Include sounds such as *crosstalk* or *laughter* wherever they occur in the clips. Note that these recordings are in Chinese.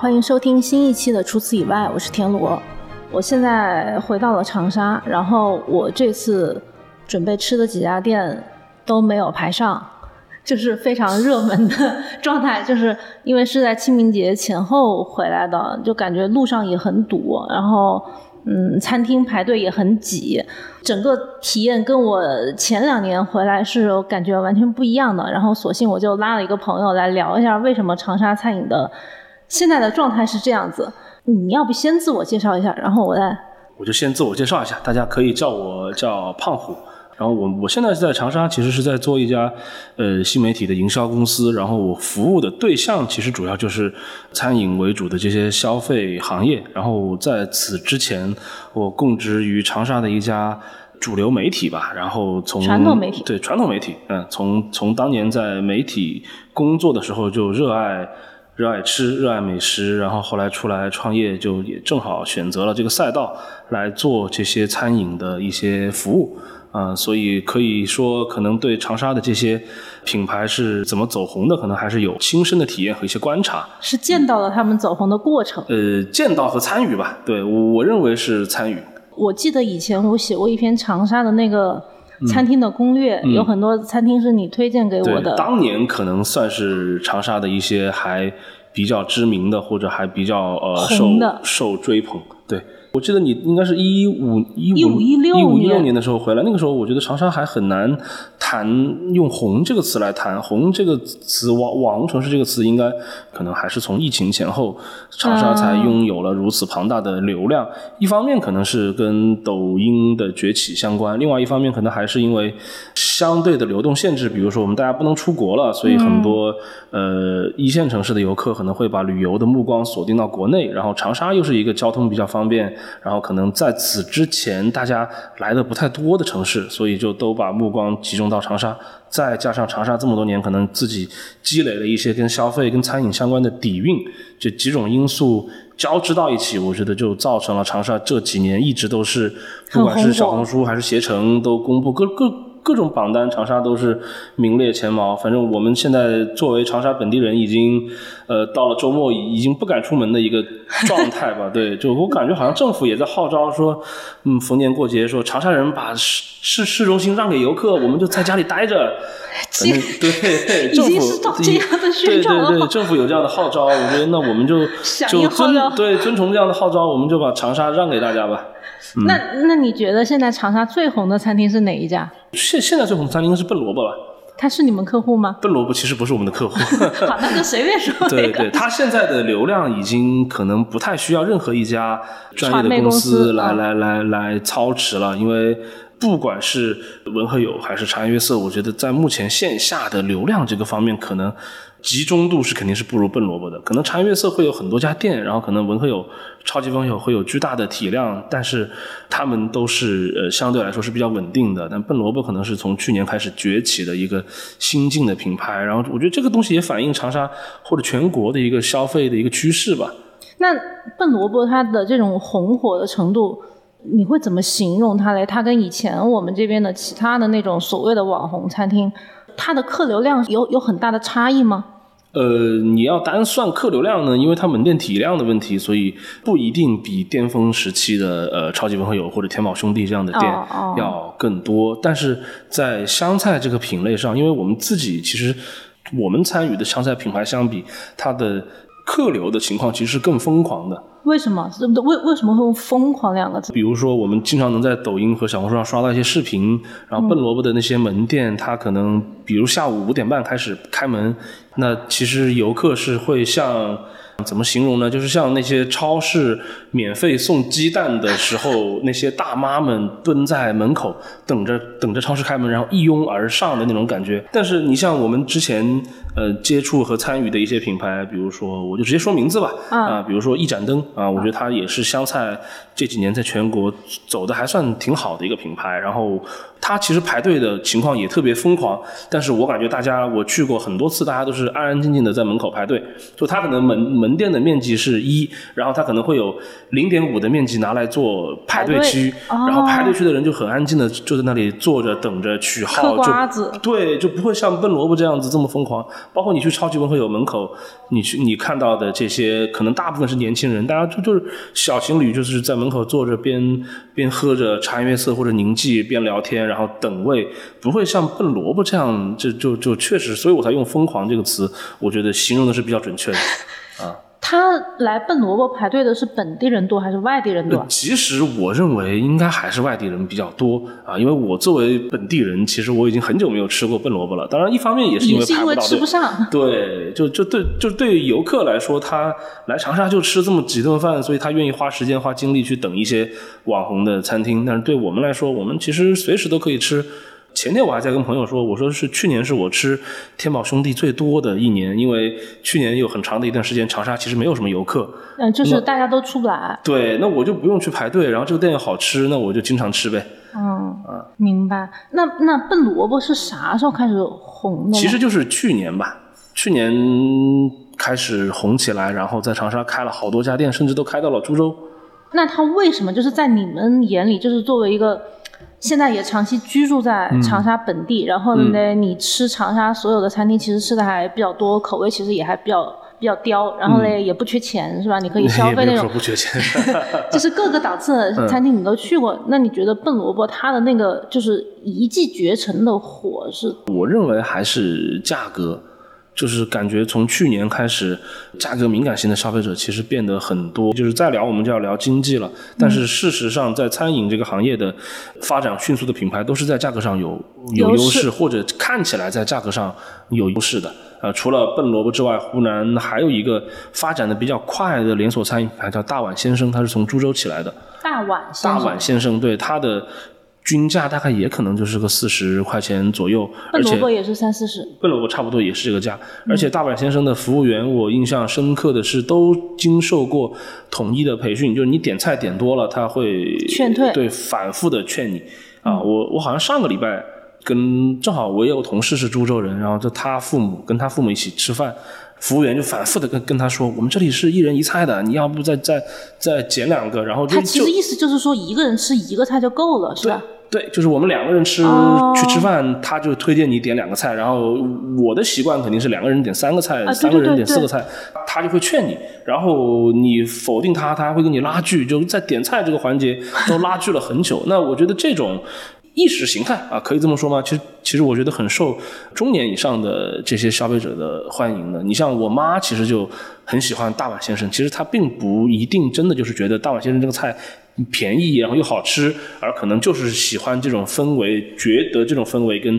欢迎收听新一期的《除此以外》，我是田螺。我现在回到了长沙，然后我这次准备吃的几家店都没有排上，就是非常热门的状态。就是因为是在清明节前后回来的，就感觉路上也很堵，然后嗯，餐厅排队也很挤，整个体验跟我前两年回来是感觉完全不一样的。然后索性我就拉了一个朋友来聊一下，为什么长沙餐饮的现在的状态是这样子。你要不先自我介绍一下，然后我再。我就先自我介绍一下，大家可以叫我叫胖虎。然后我我现在是在长沙，其实是在做一家呃新媒体的营销公司。然后我服务的对象其实主要就是餐饮为主的这些消费行业。然后在此之前，我供职于长沙的一家主流媒体吧。然后从传统媒体对传统媒体，嗯，从从当年在媒体工作的时候就热爱。热爱吃，热爱美食，然后后来出来创业，就也正好选择了这个赛道来做这些餐饮的一些服务，啊，所以可以说，可能对长沙的这些品牌是怎么走红的，可能还是有亲身的体验和一些观察。是见到了他们走红的过程。呃，见到和参与吧，对我我认为是参与。我记得以前我写过一篇长沙的那个餐厅的攻略，有很多餐厅是你推荐给我的。当年可能算是长沙的一些还比较知名的，或者还比较呃受受追捧。对，我记得你应该是一五一15 16五一五一六年年的时候回来，那个时候我觉得长沙还很难谈用“红”这个词来谈，“红”这个词网网红城市这个词应该可能还是从疫情前后长沙才拥有了如此庞大的流量。一方面可能是跟抖音的崛起相关，另外一方面可能还是因为相对的流动限制，比如说我们大家不能出国了，所以很多、呃一线城市的游客可能会把旅游的目光锁定到国内，然后长沙又是一个交通比较方便，然后可能在此之前大家来的不太多的城市，所以就都把目光集中到长沙。再加上长沙这么多年可能自己积累了一些跟消费、跟餐饮相关的底蕴，这几种因素交织到一起，我觉得就造成了长沙这几年一直都是，不管是小红书还是携程都公布各各。各种榜单，长沙都是名列前茅。反正我们现在作为长沙本地人，已经呃到了周末已已经不敢出门的一个状态吧。*laughs* 对，就我感觉好像政府也在号召说，嗯，逢年过节说长沙人把市市市中心让给游客，我们就在家里待着。反正对，*laughs* 已政府经是这样的宣传了对对对，政府有这样的号召，我觉得那我们就就遵对遵从这样的号召，我们就把长沙让给大家吧。那那你觉得现在长沙最红的餐厅是哪一家？现现在最红的餐厅应该是笨萝卜吧。他是你们客户吗？笨萝卜其实不是我们的客户。*laughs* 好，那就随便说。对对，他现在的流量已经可能不太需要任何一家专业的公司来嗯来来来操持了，因为不管是文和友还是茶颜悦色，我觉得在目前线下的流量这个方面，可能集中度是肯定是不如笨萝卜的。可能茶颜悦色会有很多家店，然后可能文和友、超级文友会有巨大的体量，但是他们都是呃相对来说是比较稳定的。但笨萝卜可能是从去年开始崛起的一个新晋的品牌，然后我觉得这个东西也反映长沙或者全国的一个消费的一个趋势吧。那笨萝卜它的这种红火的程度，你会怎么形容它嘞？它跟以前我们这边的其他的那种所谓的网红餐厅，它的客流量有有很大的差异吗？呃，你要单算客流量呢，因为它门店体量的问题，所以不一定比巅峰时期的呃超级文和友或者天宝兄弟这样的店要更多。但是在湘菜这个品类上，因为我们自己其实我们参与的湘菜品牌相比，它的客流的情况其实是更疯狂的。为什么？为为什么会用“疯狂”两个字？比如说，我们经常能在抖音和小红书上刷到一些视频，然后笨萝卜的那些门店，它可能比如下午五点半开始开门，那其实游客是会像怎么形容呢？就是像那些超市免费送鸡蛋的时候，那些大妈们蹲在门口等着等着超市开门，然后一拥而上的那种感觉。但是你像我们之前呃接触和参与的一些品牌，比如说我就直接说名字吧，嗯啊，比如说一盏灯啊，我觉得它也是湘菜这几年在全国走的还算挺好的一个品牌。然后它其实排队的情况也特别疯狂，但是我感觉大家我去过很多次，大家都是安安静静的在门口排队。就它可能门门店的面积是一，然后它可能会有零点五的面积拿来做排队区，然后排队区的人就很安静的就在那里坐着等着取号，就对，就不会像笨萝卜这样子这么疯狂。包括你去超级文和友门口，你去你看到的这些，可能大部分是年轻人，大家就就是小情侣，就是在门口坐着边边喝着茶颜悦色或者宁记边聊天，然后等位，不会像笨萝卜这样，就就就确实，所以我才用疯狂这个词，我觉得形容的是比较准确的啊。他来笨萝卜排队的是本地人多还是外地人多？其实我认为应该还是外地人比较多啊，因为我作为本地人，其实我已经很久没有吃过笨萝卜了。当然，一方面也是因为排不到吃不上。对，就就对，就对游客来说，他来长沙就吃这么几顿饭，所以他愿意花时间花精力去等一些网红的餐厅。但是对我们来说，我们其实随时都可以吃。前天我还在跟朋友说，我说是去年是我吃天宝兄弟最多的一年，因为去年有很长的一段时间长沙其实没有什么游客，嗯，就是大家都出不来。对，那我就不用去排队，然后这个店又好吃，那我就经常吃呗。嗯，啊，明白。那那笨萝卜是啥时候开始红的？其实就是去年吧，去年开始红起来，然后在长沙开了好多家店，甚至都开到了株洲。那他为什么就是在你们眼里，就是作为一个？现在也长期居住在长沙本地，然后呢，你吃长沙所有的餐厅，其实吃的还比较多，口味其实也还比较比较刁，然后呢，也不缺钱，是吧？你可以消费 *laughs* 那种，不缺钱，*laughs* 就是各个档次的餐厅你都去过。那你觉得笨萝卜它的那个就是一骑绝尘的火是？我认为还是价格。就是感觉从去年开始，价格敏感型的消费者其实变得很多。就是再聊，我们就要聊经济了。但是事实上，在餐饮这个行业的发展迅速的品牌，都是在价格上有有优势，或者看起来在价格上有优势的。呃，除了笨萝卜之外，湖南还有一个发展的比较快的连锁餐饮品牌叫大碗先生，它是从株洲起来的。大碗大碗先生，对它的。均价大概也可能就是个四十块钱左右，笨萝卜也是三四十，笨萝卜差不多也是这个价。而且大阪先生的服务员，我印象深刻的是都经受过统一的培训，就是你点菜点多了，他会劝退，对，反复的劝你。啊，我我好像上个礼拜跟正好我也有同事是株洲人，然后就他父母跟他父母一起吃饭，服务员就反复的跟跟他说，我们这里是一人一菜的，你要不再再再减两个，然后他其实意思就是说一个人吃一个菜就够了，是吧？对，就是我们两个人吃去吃饭，他就推荐你点两个菜，然后我的习惯肯定是两个人点三个菜，三个人点四个菜，他就会劝你，然后你否定他，他还会跟你拉锯，就在点菜这个环节都拉锯了很久。那我觉得这种意识形态啊，可以这么说吗？其实，其实我觉得很受中年以上的这些消费者的欢迎的。你像我妈，其实就很喜欢大碗先生，其实她并不一定真的就是觉得大碗先生这个菜。便宜，然后又好吃，而可能就是喜欢这种氛围，觉得这种氛围跟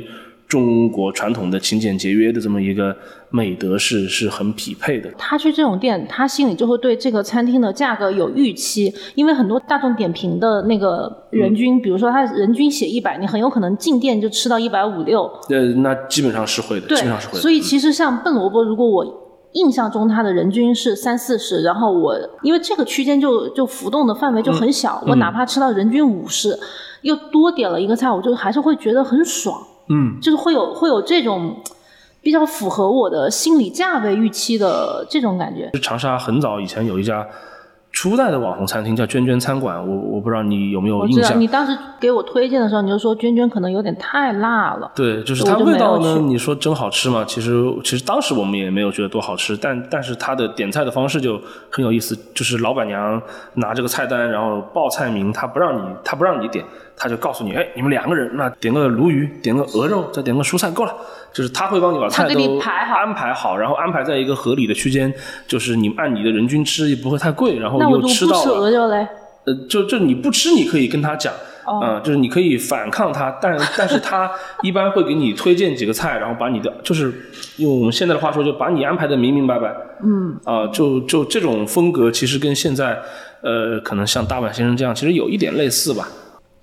中国传统的勤俭节约的这么一个美德是是很匹配的。他去这种店，他心里就会对这个餐厅的价格有预期，因为很多大众点评的那个人均，比如说他人均写一百，你很有可能进店就吃到一百五六。呃，那基本上是会的，基本上是会的。所以其实像笨萝卜，如果我。印象中，它的人均是三四十，然后我因为这个区间就就浮动的范围就很小，我哪怕吃到人均五十，又多点了一个菜，我就还是会觉得很爽，嗯，就是会有会有这种比较符合我的心理价位预期的这种感觉。长沙很早以前有一家。初代的网红餐厅叫娟娟餐馆，我我不知道你有没有印象。你当时给我推荐的时候，你就说娟娟可能有点太辣了。对，就是它味道呢，你说真好吃吗？其实其实当时我们也没有觉得多好吃，但但是它的点菜的方式就很有意思，就是老板娘拿这个菜单，然后报菜名，她不让你她不让你点。他就告诉你，哎，你们两个人，那点个鲈鱼，点个鹅肉，再点个蔬菜，够了。就是他会帮你把菜都安排好，然后安排在一个合理的区间，就是你按你的人均吃也不会太贵，然后又吃到。那我不吃鹅肉嘞？呃，就就你不吃，你可以跟他讲，嗯，就是你可以反抗他，但但是他一般会给你推荐几个菜，然后把你的，就是用我们现在的话说，就把你安排的明明白白。嗯。啊，就就这种风格，其实跟现在，呃，可能像大阪先生这样，其实有一点类似吧。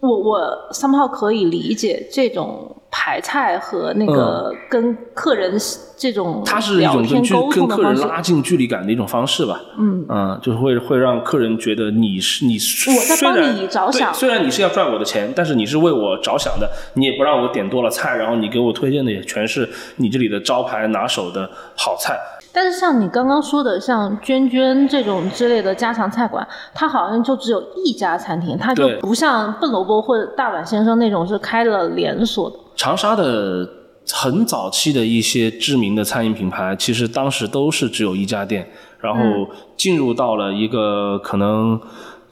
我我三炮可以理解这种排菜和那个跟客人这种它是一种跟跟客人拉近距离感的一种方式吧。嗯嗯，就是会会让客人觉得你是你我在帮你着想，虽然你是要赚我的钱，但是你是为我着想的，你也不让我点多了菜，然后你给我推荐的也全是你这里的招牌拿手的好菜。但是像你刚刚说的，像娟娟这种之类的家常菜馆，它好像就只有一家餐厅，它就不像笨萝卜或者大碗先生那种是开了连锁的。长沙的很早期的一些知名的餐饮品牌，其实当时都是只有一家店，然后进入到了一个可能。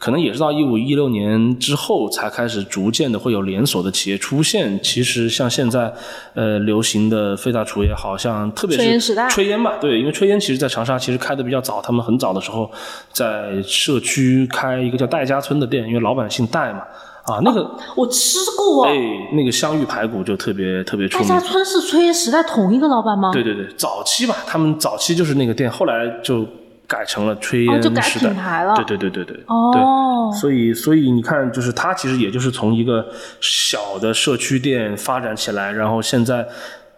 可能也是到一五一六年之后，才开始逐渐的会有连锁的企业出现。其实像现在，呃，流行的飞大厨也好像，特别是炊烟吧，对，因为炊烟其实在长沙其实开的比较早，他们很早的时候在社区开一个叫戴家村的店，因为老板姓戴嘛，啊，那个我吃过，哎，那个香芋排骨就特别特别出名。戴家村是炊烟时代同一个老板吗？对对对，早期吧，他们早期就是那个店，后来就。改成了炊烟时代，对对对对对，哦，所以所以你看，就是它其实也就是从一个小的社区店发展起来，然后现在。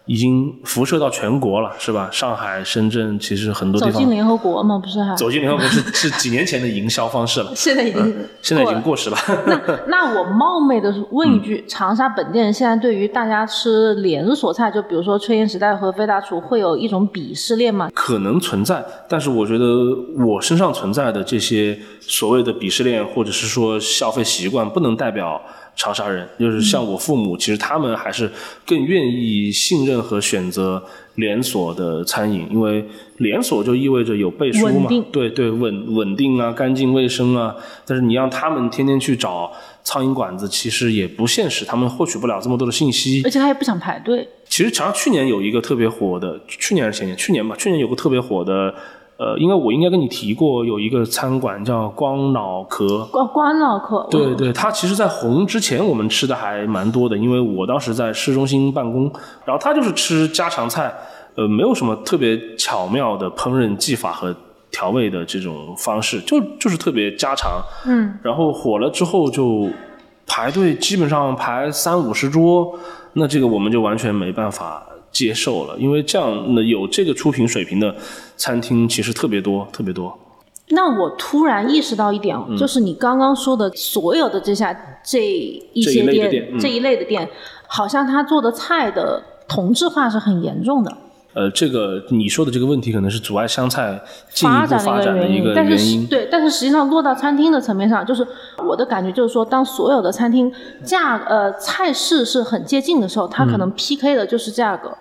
已经辐射到全国了，是吧？上海、深圳，其实很多地方走进联合国嘛，不是还走进联合国是 *laughs* 是几年前的营销方式了。现在已经现在已经过时了。那那我冒昧的问一句，长沙本地人现在对于大家吃连锁菜，就比如说炊烟时代和飞大厨，会有一种鄙视链吗？可能存在，但是我觉得我身上存在的这些所谓的鄙视链，或者是说消费习惯，不能代表。长沙人就是像我父母，其实他们还是更愿意信任和选择连锁的餐饮，因为连锁就意味着有背书嘛，对对，稳稳定啊，干净卫生啊。但是你让他们天天去找苍蝇馆子，其实也不现实，他们获取不了这么多的信息，而且他也不想排队。其实长沙去年有一个特别火的，去年还是前年？去年吧，去年有个特别火的。呃，应该我应该跟你提过，有一个餐馆叫光脑壳。光光脑壳。对对，它其实，在红之前，我们吃的还蛮多的，因为我当时在市中心办公，然后它就是吃家常菜，呃，没有什么特别巧妙的烹饪技法和调味的这种方式，就就是特别家常。嗯。然后火了之后，就排队，基本上排三五十桌，那这个我们就完全没办法。接受了，因为这样的，有这个出品水平的餐厅其实特别多，特别多。那我突然意识到一点，就是你刚刚说的所有的这下这一些店，这一类的店，好像他做的菜的同质化是很严重的。呃，这个你说的这个问题可能是阻碍湘菜进一步发展的一个原因。但是对，但是实际上落到餐厅的层面上，就是我的感觉就是说，当所有的餐厅价呃菜式是很接近的时候，它可能 PK 的就是价格。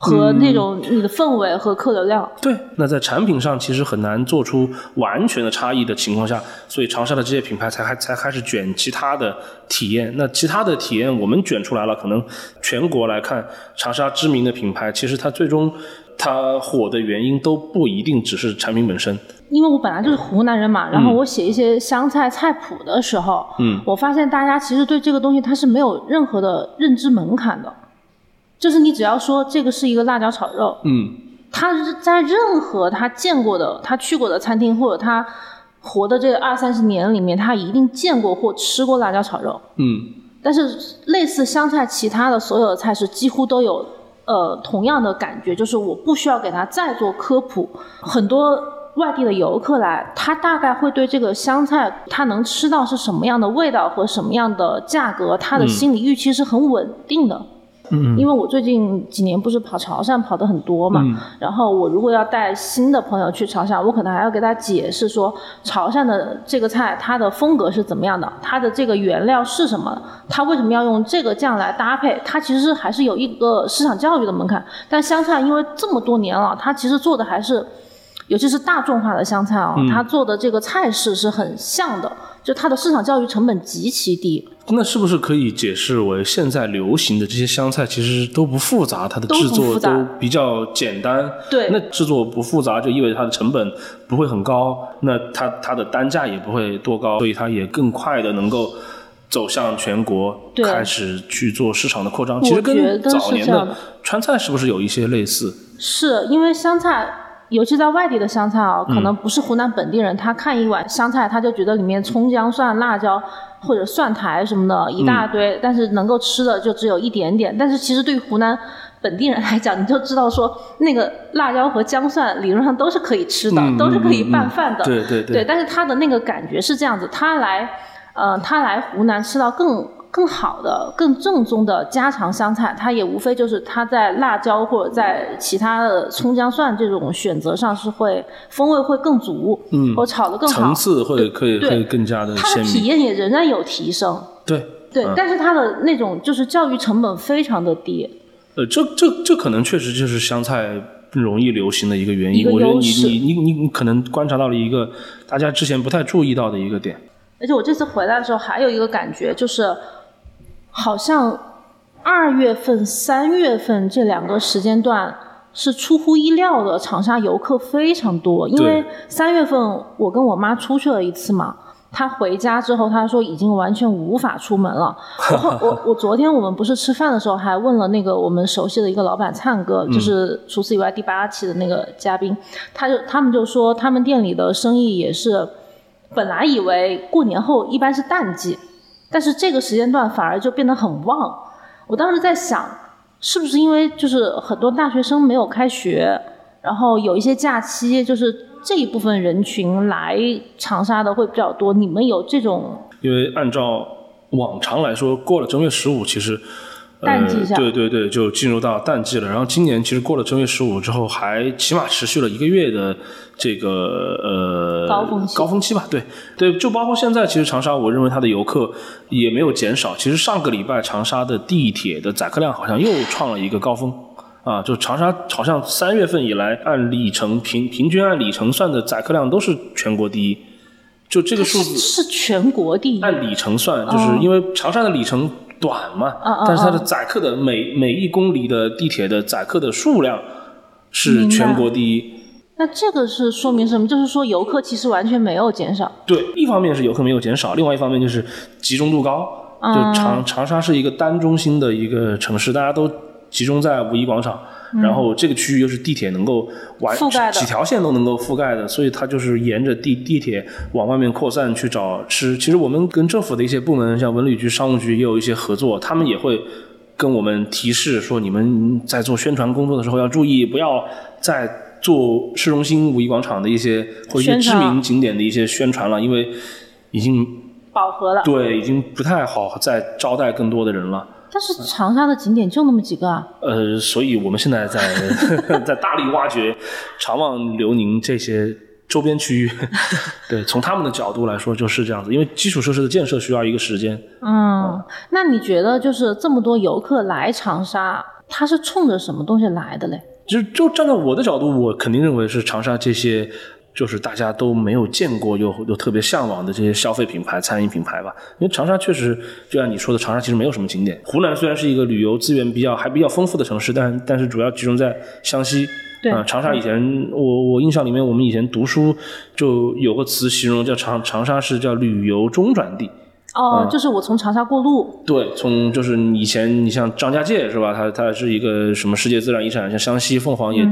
和那种你的氛围和客流量，对，那在产品上其实很难做出完全的差异的情况下，所以长沙的这些品牌才还才开始卷其他的体验。那其他的体验我们卷出来了，可能全国来看，长沙知名的品牌，其实它最终它火的原因都不一定只是产品本身。因为我本来就是湖南人嘛，然后我写一些湘菜菜谱的时候，嗯，我发现大家其实对这个东西它是没有任何的认知门槛的。就是你只要说这个是一个辣椒炒肉，嗯，他在任何他见过的、他去过的餐厅，或者他活的这二三十年里面，他一定见过或吃过辣椒炒肉，嗯。但是类似湘菜，其他的所有的菜式几乎都有呃同样的感觉，就是我不需要给他再做科普。很多外地的游客来，他大概会对这个湘菜他能吃到是什么样的味道和什么样的价格，他的心理预期是很稳定的。嗯，因为我最近几年不是跑潮汕跑的很多嘛，然后我如果要带新的朋友去潮汕，我可能还要给他解释说潮汕的这个菜它的风格是怎么样的，它的这个原料是什么，它为什么要用这个酱来搭配，它其实还是有一个市场教育的门槛。但湘菜因为这么多年了，它其实做的还是，尤其是大众化的湘菜啊，它做的这个菜式是很像的，就它的市场教育成本极其低。那是不是可以解释为现在流行的这些湘菜其实都不复杂，它的制作都比较简单？对，那制作不复杂就意味着它的成本不会很高，那它它的单价也不会多高，所以它也更快的能够走向全国，开始去做市场的扩张。其实跟早年的川菜是不是有一些类似？是因为湘菜，尤其在外地的湘菜啊，可能不是湖南本地人，他看一碗湘菜，他就觉得里面葱姜蒜辣椒。或者蒜苔什么的一大堆，但是能够吃的就只有一点点。但是其实对于湖南本地人来讲，你就知道说那个辣椒和姜蒜理论上都是可以吃的，都是可以拌饭的。对对对。但是他的那个感觉是这样子，他来，呃，他来湖南吃到更。更好的、更正宗的家常湘菜，它也无非就是它在辣椒或者在其他的葱姜蒜这种选择上是会风味会更足，嗯，或炒的更好，层次会可以会更加的它的体验也仍然有提升，对对，但是它的那种就是教育成本非常的低。呃，这这这可能确实就是湘菜容易流行的一个原因。我觉得你你你你你可能观察到了一个大家之前不太注意到的一个点。而且我这次回来的时候还有一个感觉，就是好像二月份、三月份这两个时间段是出乎意料的，长沙游客非常多。因为对三月份我跟我妈出去了一次嘛，她回家之后她说已经完全无法出门了。*laughs* 我后我我昨天我们不是吃饭的时候还问了那个我们熟悉的一个老板灿哥，就是除此以外第八期的那个嘉宾，他就他们就说他们店里的生意也是。本来以为过年后一般是淡季，但是这个时间段反而就变得很旺。我当时在想，是不是因为就是很多大学生没有开学，然后有一些假期，就是这一部分人群来长沙的会比较多。你们有这种因为按照往常来说，过了正月十五，其实。呃，淡季下对对对，就进入到淡季了。然后今年其实过了正月十五之后，还起码持续了一个月的这个呃高峰期高峰期吧。对对，就包括现在，其实长沙，我认为它的游客也没有减少。其实上个礼拜长沙的地铁的载客量好像又创了一个高峰。啊，就长沙好像三月份以来，按里程平平均按里程算的载客量都是全国第一，就这个数字是全国第一？按里程算，就是因为长沙的里程短嘛，嗯嗯但是它的载客的每每一公里的地铁的载客的数量是全国第一。那这个是说明什么？就是说游客其实完全没有减少。对，一方面是游客没有减少，另外一方面就是集中度高。嗯就长长沙是一个单中心的一个城市，大家都集中在五一广场，然后这个区域又是地铁能够完嗯覆盖的几条线都能够覆盖的，所以它就是沿着地地铁往外面扩散去找吃。其实我们跟政府的一些部门，像文旅局、商务局也有一些合作，他们也会跟我们提示说，你们在做宣传工作的时候要注意，不要再做市中心五一广场的一些或者一些知名景点的一些宣传了，因为已经饱和了，对已经不太好再招待更多的人了。但是长沙的景点就那么几个啊，呃，所以我们现在在 *laughs* *laughs* 在大力挖掘长望、刘宁这些周边区域。*laughs* 对，从他们的角度来说就是这样子，因为基础设施的建设需要一个时间。嗯，那你觉得就是这么多游客来长沙，他是冲着什么东西来的嘞？就就站在我的角度，我肯定认为是长沙这些。就是大家都没有见过又又特别向往的这些消费品牌、餐饮品牌吧，因为长沙确实就像你说的，长沙其实没有什么景点。湖南虽然是一个旅游资源比较还比较丰富的城市，但但是主要集中在湘西。对啊、长沙以前我我印象里面，我们以前读书就有个词形容叫长长沙是叫旅游中转地。哦，嗯就是我从长沙过路，对，从就是以前你像张家界是吧？它它是一个什么世界自然遗产，像湘西凤凰也、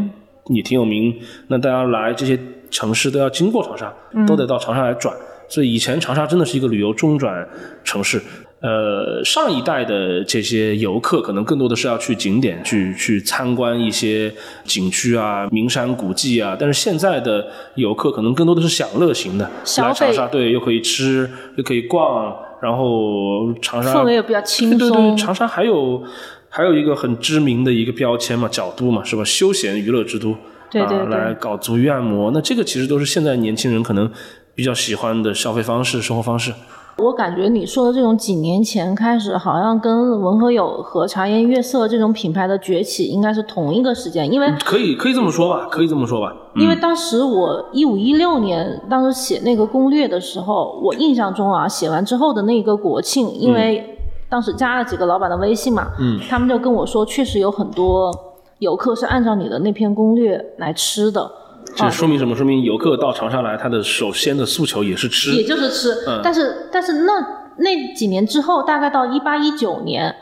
也挺有名。那大家来这些城市都要经过长沙，都得到长沙来转。所以以前长沙真的是一个旅游中转城市。呃，上一代的这些游客可能更多的是要去景点去去参观一些景区啊、名山古迹啊，但是现在的游客可能更多的是享乐型的，来长沙对，又可以吃，又可以逛，然后长沙氛围也比较轻松。对对对，长沙还有还有一个很知名的一个标签嘛，角度嘛，是吧？休闲娱乐之都，对对来搞足浴按摩，那这个其实都是现在年轻人可能比较喜欢的消费方式、生活方式。我感觉你说的这种几年前开始，好像跟文和友和茶颜悦色这种品牌的崛起应该是同一个时间，因为可以可以这么说吧，可以这么说吧。因为当时我一五一六年当时写那个攻略的时候，我印象中啊，写完之后的那个国庆，因为当时加了几个老板的微信嘛，嗯，他们就跟我说，确实有很多游客是按照你的那篇攻略来吃的，这说明什么？说明游客到长沙来，他的首先的诉求也是吃。也就是吃。嗯但是但是那那几年之后，大概到一八一九年，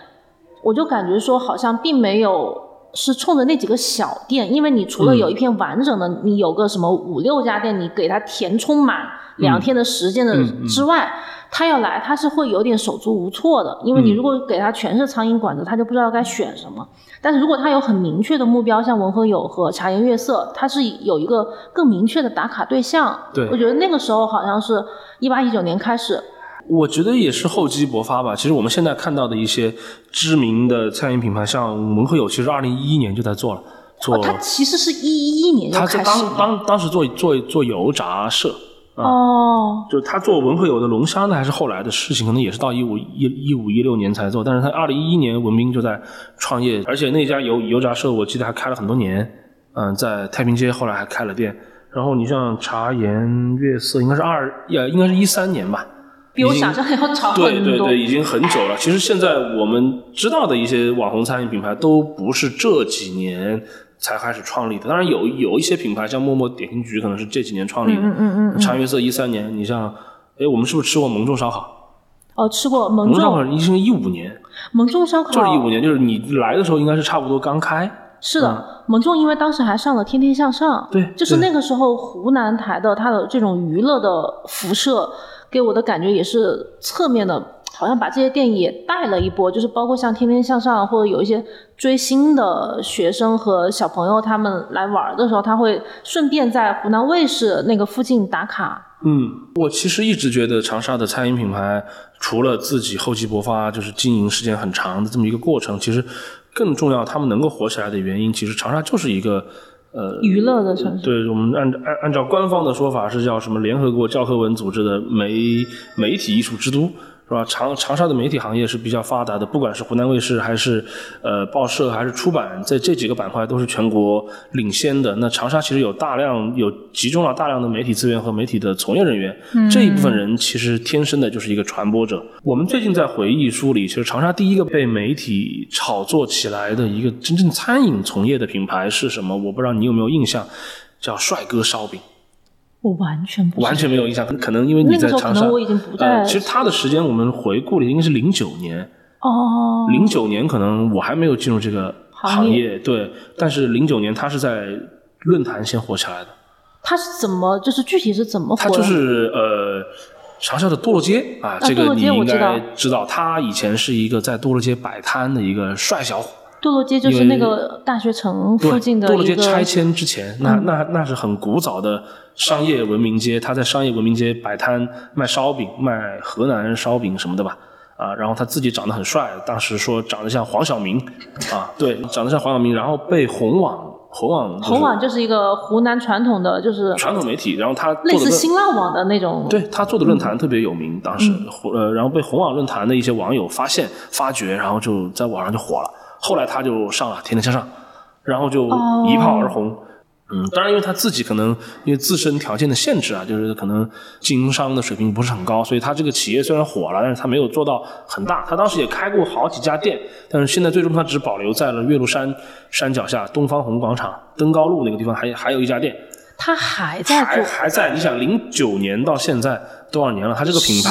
我就感觉说好像并没有是冲着那几个小店，因为你除了有一片完整的，你有个什么五六家店，你给它填充满两天的时间的嗯之外。他要来，他是会有点手足无措的，因为你嗯如果给他全是苍蝇馆子，他就不知道该选什么。但是如果他有很明确的目标，像文和友和茶颜悦色，他是有一个更明确的打卡对象。对我觉得那个时候好像是一八一九年开始，我觉得也是厚积薄发吧。其实我们现在看到的一些知名的餐饮品牌，像文和友，其实二零一一年就在做了，做。哦，他其实是一一年就开始了。当当当时做做做油炸社哦，就是他做文和友的龙虾呢，还是后来的事情，可能也是到一五一一五一六年才做。但是他二零一一年文斌就在创业，而且那家油油炸社我记得还开了很多年，嗯，在太平街后来还开了店。然后你像茶颜悦色，应该是二也应该是一三年吧，比我想象要早很多。对对对，已经很久了。其实现在我们知道的一些网红餐饮品牌都不是这几年。才开始创立的，当然有有一些品牌，像陌陌点心局，可能是这几年创立的。嗯嗯嗯。茶颜悦色一三年，你像，哎，我们是不是吃过蒙众烧烤？哦，吃过蒙众烧烤，已经一五年。蒙众烧烤就是一五年，就是你来的时候应该是差不多刚开。是的，蒙众因为当时还上了《天天向上》，对，就是那个时候湖南台的它的这种娱乐的辐射，给我的感觉也是侧面的。好像把这些电影也带了一波，就是包括像天天向上，或者有一些追星的学生和小朋友，他们来玩的时候，他会顺便在湖南卫视那个附近打卡。嗯，我其实一直觉得长沙的餐饮品牌，除了自己厚积薄发，就是经营时间很长的这么一个过程，其实更重要，他们能够火起来的原因，其实长沙就是一个呃娱乐的城市。对我们按按按照官方的说法是叫什么联合国教科文组织的媒媒体艺术之都。是吧？长长沙的媒体行业是比较发达的，不管是湖南卫视还是呃报社还是出版，在这几个板块都是全国领先的。那长沙其实有大量有集中了大量的媒体资源和媒体的从业人员，这一部分人其实天生的就是一个传播者。我们最近在回忆梳理，其实长沙第一个被媒体炒作起来的一个真正餐饮从业的品牌是什么？我不知道你有没有印象，叫帅哥烧饼。我完全不完全没有印象，可能因为你在长沙。我已经不在。其实他的时间我们回顾了，应该是零九年。哦。零九年可能我还没有进入这个行业，对。但是零九年他是在论坛先火起来的。他是怎么？就是具体是怎么火？他就是呃，长沙的堕落街啊，这个你应该知道。他以前是一个在堕落街摆摊的一个帅小伙。堕落街就是那个大学城附近的堕落街拆迁之前，那那那是很古早的商业文明街。他在商业文明街摆摊卖烧饼，卖河南烧饼什么的吧。啊，然后他自己长得很帅，当时说长得像黄晓明。啊，对，长得像黄晓明，然后被红网红网红网就是一个湖南传统的就是传统媒体，然后他类似新浪网的那种。对他做的论坛特别有名，当时呃，然后被红网论坛的一些网友发现发掘，然后就在网上就火了。后来他就上了《天天向上》，然后就一炮而红。嗯，当然，因为他自己可能因为自身条件的限制啊，就是可能经营商的水平不是很高，所以他这个企业虽然火了，但是他没有做到很大。他当时也开过好几家店，但是现在最终他只保留在了岳麓山山脚下东方红广场登高路那个地方，还还有一家店。他还在还还在？你想，零九年到现在多少年了？他这个品牌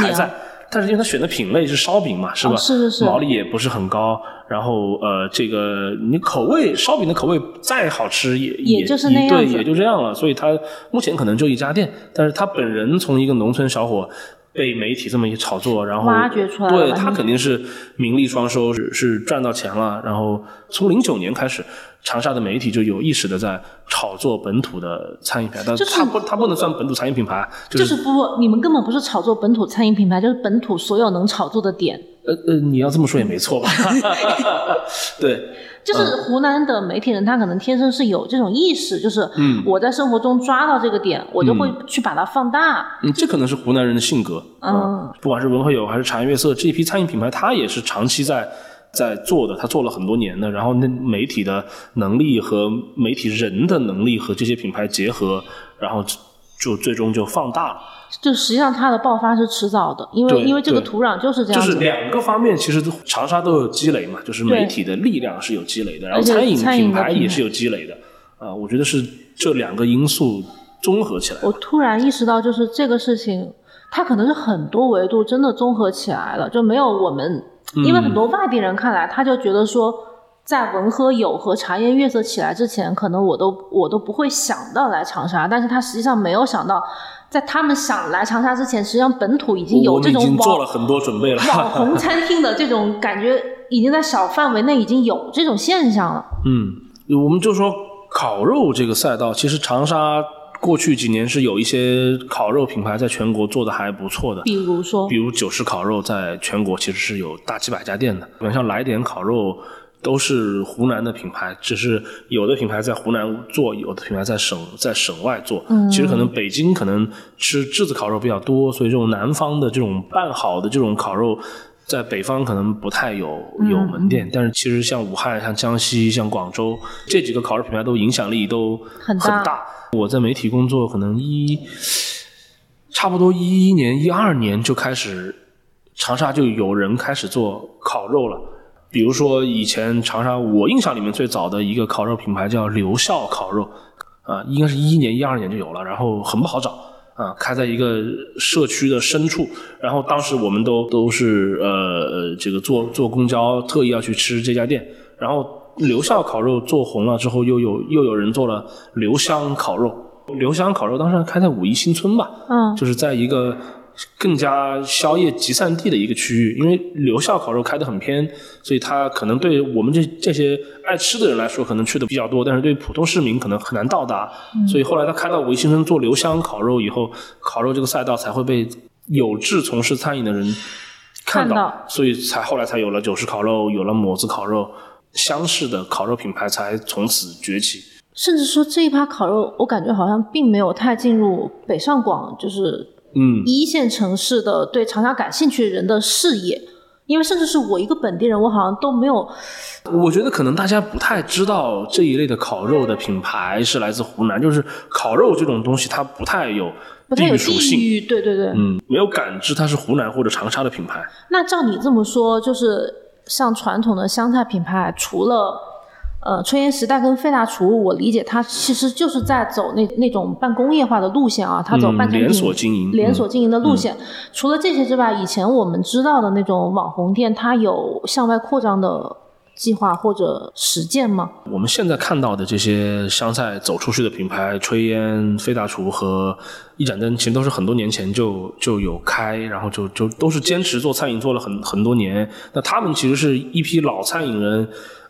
还在。但是因为他选的品类是烧饼嘛，是吧？是是是，毛利也不是很高。然后呃，这个你口味烧饼的口味再好吃也也就是那样对，也就这样了。所以他目前可能就一家店，但是他本人从一个农村小伙被媒体这么一炒作，然后挖掘出来，对他肯定是名利双收，是是赚到钱了。然后从零九年开始。长沙的媒体就有意识的在炒作本土的餐饮品牌，但是它不，它不能算本土餐饮品牌。就是不，你们根本不是炒作本土餐饮品牌，就是本土所有能炒作的点。呃呃，你要这么说也没错吧？*laughs* *laughs* 对，就是湖南的媒体人，他可能天生是有这种意识，就是我在生活中抓到这个点，我就会去把它放大。嗯，这可能是湖南人的性格。嗯，不管是文和友还是茶颜悦色这一批餐饮品牌，它也是长期在。在做的，他做了很多年的，然后那媒体的能力和媒体人的能力和这些品牌结合，然后就最终就放大了。就实际上它的爆发是迟早的，因为因为这个土壤就是这样。就是两个方面，其实长沙都有积累嘛，就是媒体的力量是有积累的，然后餐饮品牌也是有积累的。啊，我觉得是这两个因素综合起来。我突然意识到，就是这个事情，它可能是很多维度真的综合起来了，就没有我们。因为很多外地人看来，他就觉得说，在文和友和茶颜悦色起来之前，可能我都我都不会想到来长沙。但是他实际上没有想到，在他们想来长沙之前，实际上本土已经有这种已经做了很多准备了。网红餐厅的这种感觉，已经在小范围内已经有这种现象了。嗯，我们就说烤肉这个赛道，其实长沙。过去几年是有一些烤肉品牌在全国做的还不错的，比如说，比如九十烤肉在全国其实是有大几百家店的，比如像来点烤肉都是湖南的品牌，只是有的品牌在湖南做，有的品牌在省在省外做。嗯其实可能北京可能吃炙子烤肉比较多，所以这种南方的这种拌好的这种烤肉。在北方可能不太有有门店，但是其实像武汉、像江西、像广州这几个烤肉品牌都影响力都很很大我在媒体工作，可能一差不多一一年、一二年就开始，长沙就有人开始做烤肉了。比如说以前长沙，我印象里面最早的一个烤肉品牌叫刘笑烤肉，啊，应该是一一年、一二年就有了，然后很不好找。啊，开在一个社区的深处，然后当时我们都都是呃呃这个坐坐公交特意要去吃这家店，然后刘笑烤肉做红了之后，又有又有人做了刘香烤肉，刘香烤肉当时还开在五一新村吧，嗯就是在一个更加宵夜集散地的一个区域，因为留校烤肉开得很偏，所以它可能对我们这这些爱吃的人来说，可能去的比较多，但是对普通市民可能很难到达。所以后来他开到维新村做留香烤肉以后，烤肉这个赛道才会被有志从事餐饮的人看到，看到所以才后来才有了九十烤肉，有了抹子烤肉，湘式的烤肉品牌才从此崛起。甚至说这一趴烤肉，我感觉好像并没有太进入北上广，就是嗯，一线城市的对长沙感兴趣的人的视野。因为甚至是我一个本地人，我好像都没有我觉得可能大家不太知道这一类的烤肉的品牌是来自湖南，就是烤肉这种东西它不太有地域属性，对对对。嗯，没有感知它是湖南或者长沙的品牌。那照你这么说，就是像传统的湘菜品牌，除了呃炊烟时代跟费大厨，我理解它其实就是在走那那种半工业化的路线啊，它走嗯半连锁经营连锁经营的路线。除了这些之外，以前我们知道的那种网红店，它有向外扩张的计划或者实践吗？我们现在看到的这些湘菜走出去的品牌，炊烟、飞大厨和一盏灯，其实都是很多年前就就有开，然后就就都是坚持做餐饮做了很很多年。那他们其实是一批老餐饮人，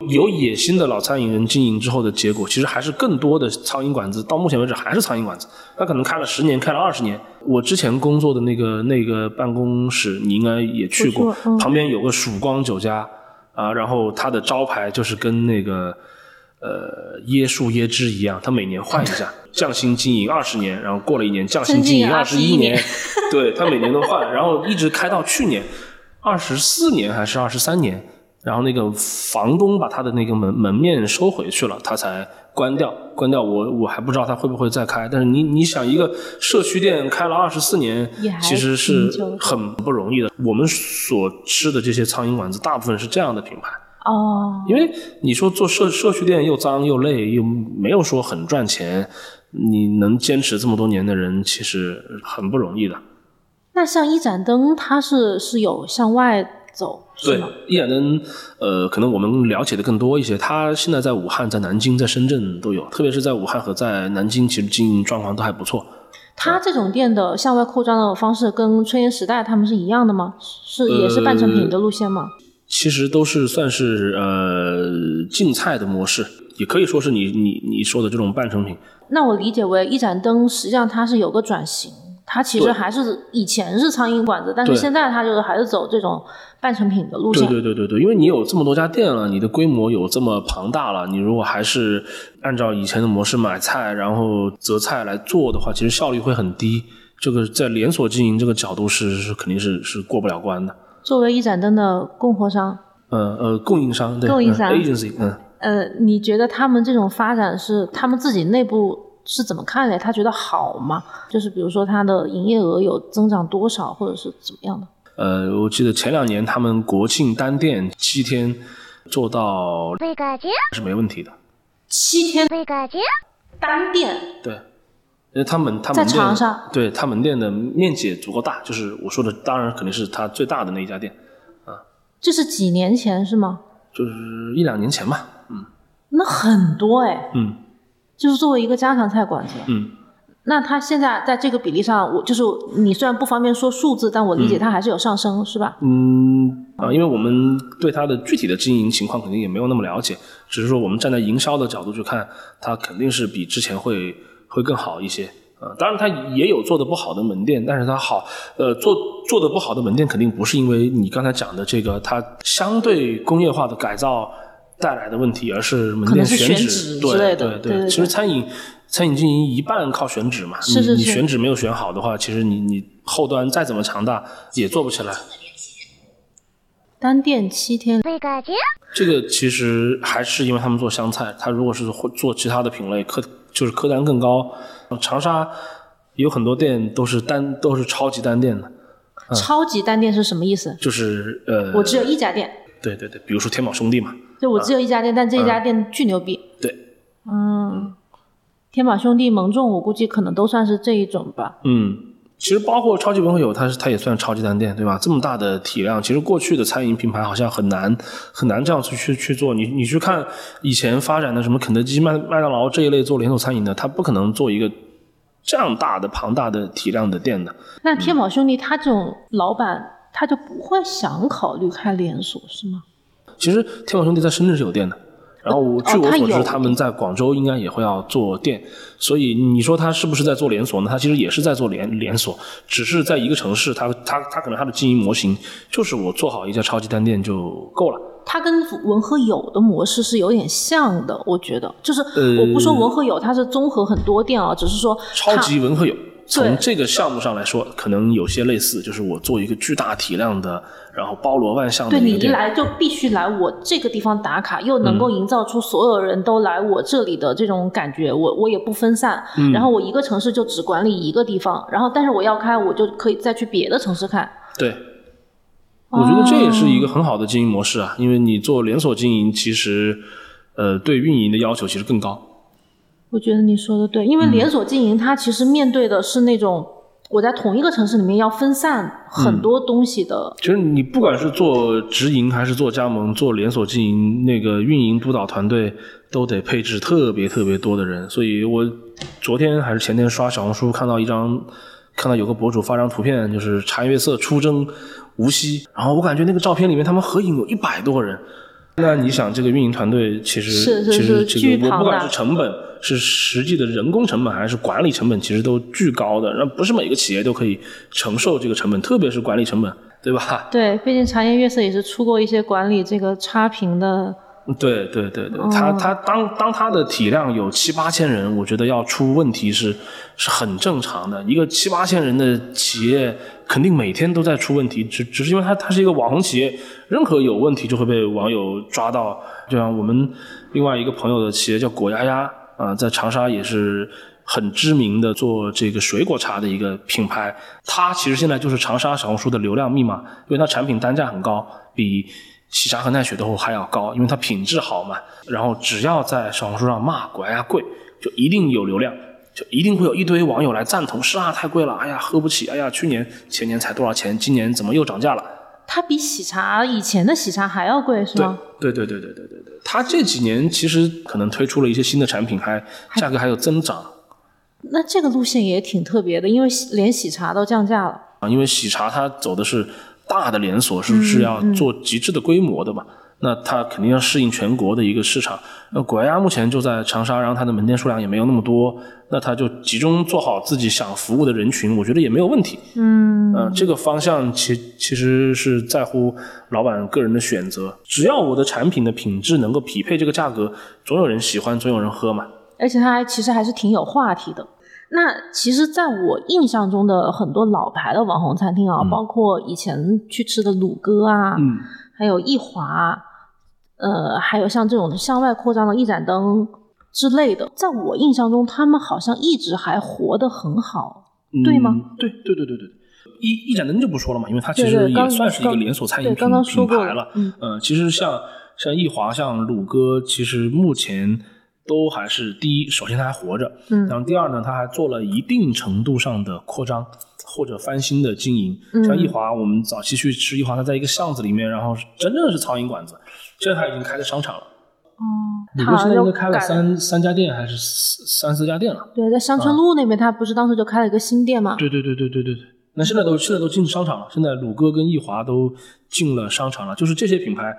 有野心的老餐饮人经营之后的结果，其实还是更多的苍蝇馆子，到目前为止还是苍蝇馆子。他可能开了十年，开了二十年。我之前工作的那个那个办公室，你应该也去过我去过，嗯旁边有个曙光酒家。啊，然后它的招牌就是跟那个呃椰树椰汁一样，它每年换一下，*laughs* 匠心经营二十年，然后过了一年匠心经营二十一年，对，它每年都换，然后一直开到去年二十四年还是二十三年，然后那个房东把他的那个门门面收回去了，他才关掉，关掉我我还不知道他会不会再开，但是你你想一个社区店开了二十四年其实是很不容易的。我们所吃的这些苍蝇馆子，大部分是这样的品牌。哦，因为你说做社社区店又脏又累，又没有说很赚钱，你能坚持这么多年的人，其实很不容易的。那像一盏灯，它是是有向外走，是对吗？，一盏灯，呃，可能我们了解的更多一些。他现在在武汉、在南京、在深圳都有，特别是在武汉和在南京，其实经营状况都还不错。他这种店的向外扩张的方式跟春烟时代他们是一样的吗？是也是半成品的路线吗？其实都是算是呃竞菜的模式，也可以说是你你你说的这种半成品。那我理解为一盏灯，实际上它是有个转型，它其实还是以前是苍蝇馆子，但是现在它就是还是走这种半成品的路对线。对对对对，因为你有这么多家店了，你的规模有这么庞大了，你如果还是按照以前的模式买菜，然后择菜来做的话，其实效率会很低。这个在连锁经营这个角度是是肯定是是过不了关的。作为一盏灯的供货商，呃呃，供应商对，供应商嗯 agency，嗯。呃，你觉得他们这种发展是他们自己内部是怎么看的？他觉得好吗？就是比如说他的营业额有增长多少，或者是怎么样的？呃，我记得前两年他们国庆单店七天做到是没问题的。七天单店对，因为他们他们在门店长沙对他门店的面积也足够大，就是我说的，当然肯定是他最大的那一家店啊，这是几年前是吗？就是一两年前吧。嗯那很多哎，嗯就是作为一个家常菜馆子，嗯，那它现在在这个比例上，我就是你虽然不方便说数字，但我理解它还是有上升，是吧？嗯啊，因为我们对它的具体的经营情况肯定也没有那么了解，只是说我们站在营销的角度去看，它肯定是比之前会会更好一些。呃，当然它也有做的不好的门店，但是它好，呃，做做的不好的门店肯定不是因为你刚才讲的这个，它相对工业化的改造带来的问题，而是门店选址之类的。对对，其实餐饮餐饮经营一半靠选址嘛，是是是，你选址没有选好的话，其实你你后端再怎么强大也做不起来。单店七天，这个其实还是因为他们做湘菜，他如果是做其他的品类，客就是客单更高。长沙有很多店都是单都是超级单店的。超级单店是什么意思？就是呃，我只有一家店。对对对，比如说天宝兄弟嘛。就我只有一家店，但这一家店巨牛逼。对。嗯，天宝兄弟、蒙众，我估计可能都算是这一种吧。嗯。其实包括超级文和友，它是它也算超级单店，对吧？这么大的体量，其实过去的餐饮品牌好像很难很难这样去去去做。你你去看以前发展的什么肯德基、麦麦当劳这一类做连锁餐饮的，它不可能做一个这样大的庞大的体量的店的。那天宝兄弟他这种老板，他就不会想考虑开连锁是吗？其实天宝兄弟在深圳是有店的。然后我据我所知，他们在广州应该也会要做店，所以你说他是不是在做连锁呢？他其实也是在做连连锁，只是在一个城市，他他他可能他的经营模型就是我做好一家超级单店就够了。它跟文和友的模式是有点像的，我觉得，就是我不说文和友它是综合很多店啊，只是说超级文和友。从这个项目上来说，可能有些类似，就是我做一个巨大体量的，然后包罗万象的。对你一来就必须来我这个地方打卡，又能够营造出所有人都来我这里的这种感觉。我我也不分散，然后我一个城市就只管理一个地方，然后但是我要开，我就可以再去别的城市看。对，我觉得这也是一个很好的经营模式啊，因为你做连锁经营，其实呃对运营的要求其实更高。我觉得你说的对，因为连锁经营它其实面对的是那种我在同一个城市里面要分散很多东西的。其实你不管是做直营还是做加盟、做连锁经营，那个运营督导团队都得配置特别特别多的人。所以我昨天还是前天刷小红书看到一张，看到有个博主发张图片，就是茶颜悦色出征无锡，然后我感觉那个照片里面他们合影有一百多个人。那你想，这个运营团队其实其实这个我不管是成本。是实际的人工成本还是管理成本，其实都巨高的。那不是每个企业都可以承受这个成本，特别是管理成本，对吧？*laughs* 对，毕竟茶颜悦色也是出过一些管理这个差评的。对对对对，他他当当他的体量有七八千人，我觉得要出问题是是很正常的。一个七八千人的企业，肯定每天都在出问题，只只是因为它它是一个网红企业，任何有问题就会被网友抓到。就像我们另外一个朋友的企业叫果丫丫。啊，在长沙也是很知名的做这个水果茶的一个品牌，它其实现在就是长沙小红书的流量密码，因为它产品单价很高，比喜茶和奈雪都还要高，因为它品质好嘛。然后只要在小红书上骂果呀贵，就一定有流量，就一定会有一堆网友来赞同，是啊，太贵了，哎呀，喝不起，哎呀，去年前年才多少钱，今年怎么又涨价了？它比喜茶以前的喜茶还要贵，是吗？对对对对对对对它这几年其实可能推出了一些新的产品，还价格还有增长。那这个路线也挺特别的，因为连喜茶都降价了啊。因为喜茶它走的是大的连锁，是不是要做极致的规模的嘛？那它肯定要适应全国的一个市场。那果丫目前就在长沙，然后它的门店数量也没有那么多，那它就集中做好自己想服务的人群，我觉得也没有问题。嗯，呃，这个方向其其实是在乎老板个人的选择，只要我的产品的品质能够匹配这个价格，总有人喜欢，总有人喝嘛。而且它还其实还是挺有话题的。那其实，在我印象中的很多老牌的网红餐厅啊，包括以前去吃的鲁哥啊，嗯，还有益华。呃，还有像这种向外扩张的一盏灯之类的，在我印象中，他们好像一直还活得很好，对吗？对对对对对，一一盏灯就不说了嘛，因为它其实也算是一个连锁餐饮品品牌了。嗯，其实像像益华、像鲁哥，其实目前都还是第一，首先它还活着，嗯，然后第二呢，它还做了一定程度上的扩张或者翻新的经营。嗯，像益华，我们早期去吃益华，它在一个巷子里面，然后真正的是苍蝇馆子。现在它已经开在商场了。哦，鲁哥现在应该开了三三家店还是三四家店了？对，在香春路那边，他不是当时就开了一个新店吗？对对对对对对对。那现在都现在都进商场了，现在鲁哥跟益华都进了商场了。就是这些品牌，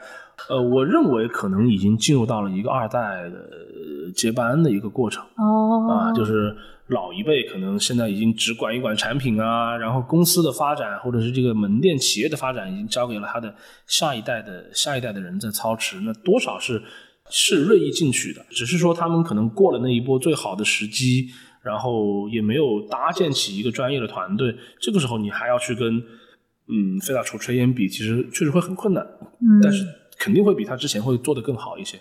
呃，我认为可能已经进入到了一个二代的接班的一个过程。哦。啊，就是老一辈可能现在已经只管一管产品啊，然后公司的发展或者是这个门店企业的发展，已经交给了他的下一代的下一代的人在操持。那多少是是锐意进取的，只是说他们可能过了那一波最好的时机，然后也没有搭建起一个专业的团队。这个时候你还要去跟嗯飞大厨炊烟比，其实确实会很困难。嗯，但是肯定会比他之前会做得更好一些。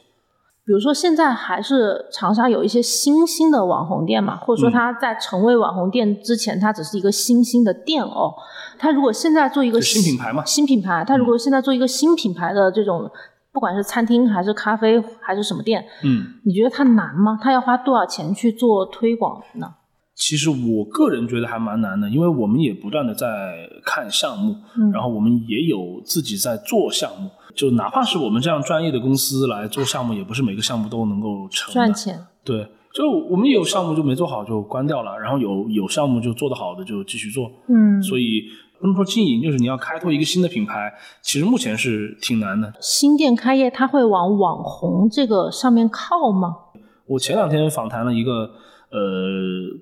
比如说，现在还是长沙有一些新兴的网红店嘛，或者说它在成为网红店之前，它只是一个新兴的店哦。它如果现在做一个新品牌嘛，新品牌，它如果现在做一个新品牌的这种，不管是餐厅还是咖啡还是什么店，嗯，你觉得它难吗？它要花多少钱去做推广呢？其实我个人觉得还蛮难的，因为我们也不断的在看项目，然后我们也有自己在做项目。就哪怕是我们这样专业的公司来做项目，也不是每个项目都能够成赚钱。对，就我们有项目就没做好就关掉了，然后有有项目就做得好的就继续做。嗯，所以不能说经营，就是你要开拓一个新的品牌，其实目前是挺难的。新店开业，它会往网红这个上面靠吗？我前两天访谈了一个呃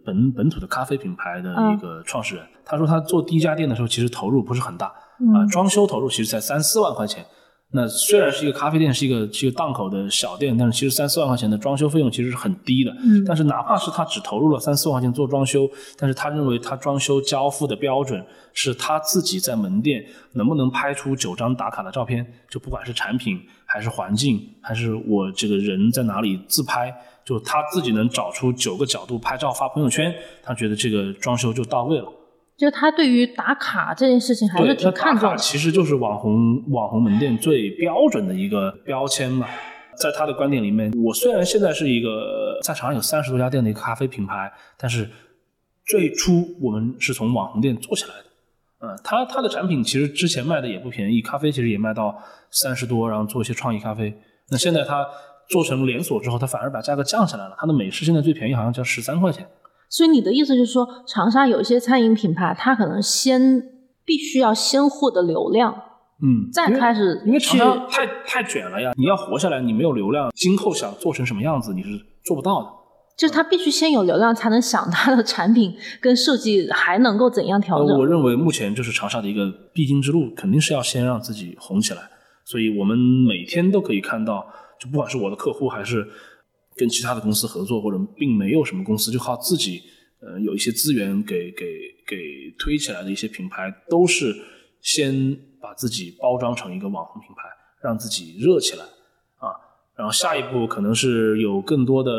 本本土的咖啡品牌的一个创始人，他说他做第一家店的时候，其实投入不是很大啊，装修投入其实才三四万块钱。那虽然是一个咖啡店，是一个是一个档口的小店，但是其实三四万块钱的装修费用其实是很低的。嗯。但是哪怕是他只投入了三四万块钱做装修，但是他认为他装修交付的标准是他自己在门店能不能拍出九张打卡的照片，就不管是产品还是环境，还是我这个人在哪里自拍，就他自己能找出九个角度拍照发朋友圈，他觉得这个装修就到位了。就他对于打卡这件事情还是挺看重，其实就是网红网红门店最标准的一个标签嘛。在他的观点里面，我虽然现在是一个在长沙有三十多家店的一个咖啡品牌，但是最初我们是从网红店做起来的。嗯，他他的产品其实之前卖的也不便宜，咖啡其实也卖到三十多，然后做一些创意咖啡。那现在他做成连锁之后，他反而把价格降下来了。他的美式现在最便宜好像就要十三块钱。所以你的意思就是说，长沙有一些餐饮品牌，它可能先必须要先获得流量，嗯，再开始，因为长沙太太卷了呀，你要活下来，你没有流量，今后想做成什么样子，你是做不到的。就是他必须先有流量，才能想他的产品跟设计还能够怎样调整。我认为目前就是长沙的一个必经之路，肯定是要先让自己红起来。所以我们每天都可以看到，就不管是我的客户还是。跟其他的公司合作，或者并没有什么公司，就靠自己，呃，有一些资源给给给推起来的一些品牌，都是先把自己包装成一个网红品牌，让自己热起来啊，然后下一步可能是有更多的